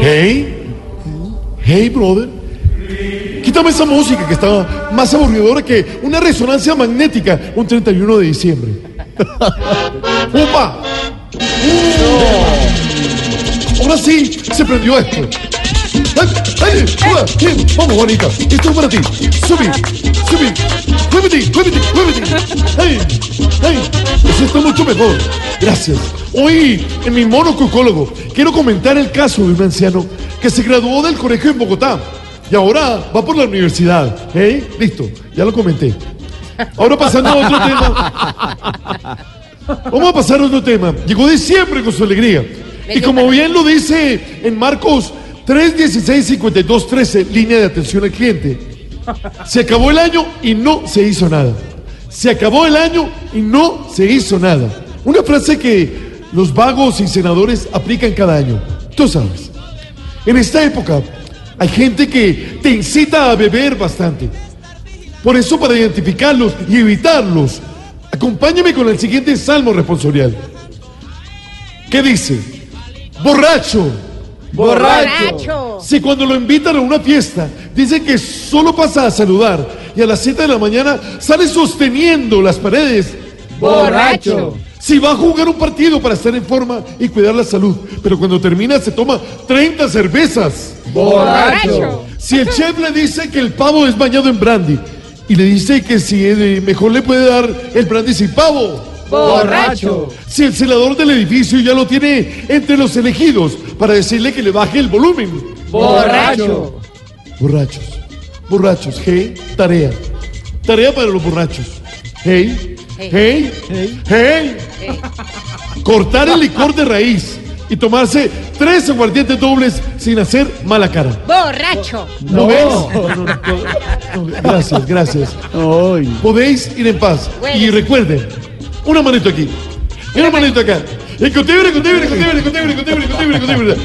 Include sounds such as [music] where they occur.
Hey, hey, brother. Quítame esa música que está más aburridora que una resonancia magnética un 31 de diciembre. [laughs] ¡Upa! ¡Uh! Ahora sí, se prendió esto. ¡Ay! ¡Upa! Bien, Vamos, Juanita. Esto es para ti. Subí, subí. Muévete, muévete, muévete. ¡Ay! ¡Ay! Eso está mucho mejor. Gracias. Hoy, en mi monocucólogo, quiero comentar el caso de un anciano que se graduó del colegio en Bogotá y ahora va por la universidad. ¿Eh? Listo, ya lo comenté. Ahora pasando a otro tema. Vamos a pasar a otro tema. Llegó diciembre con su alegría. Y como bien lo dice en Marcos 3, 16, 52, 13, línea de atención al cliente, se acabó el año y no se hizo nada. Se acabó el año y no se hizo nada. Una frase que los vagos y senadores aplican cada año. Tú sabes. En esta época hay gente que te incita a beber bastante. Por eso, para identificarlos y evitarlos, acompáñame con el siguiente salmo responsorial. ¿Qué dice? Borracho. Borracho. Si cuando lo invitan a una fiesta, dice que solo pasa a saludar y a las 7 de la mañana sale sosteniendo las paredes. Borracho. Si va a jugar un partido para estar en forma y cuidar la salud, pero cuando termina se toma 30 cervezas. Borracho. Si el chef le dice que el pavo es bañado en brandy y le dice que si mejor le puede dar el brandy sin pavo. Borracho. Si el celador del edificio ya lo tiene entre los elegidos para decirle que le baje el volumen. Borracho. Borrachos. Borrachos. Hey, tarea. Tarea para los borrachos. Hey. Hey. Hey. Cortar el licor de raíz y tomarse tres aguardientes dobles sin hacer mala cara. Borracho. ¿Lo ves? No, Gracias, gracias. Podéis ir en paz. Y recuerden, una manito aquí. Y una manito acá. Y contibre, contibre, contibre, contibre, contibre, contibre, contibre.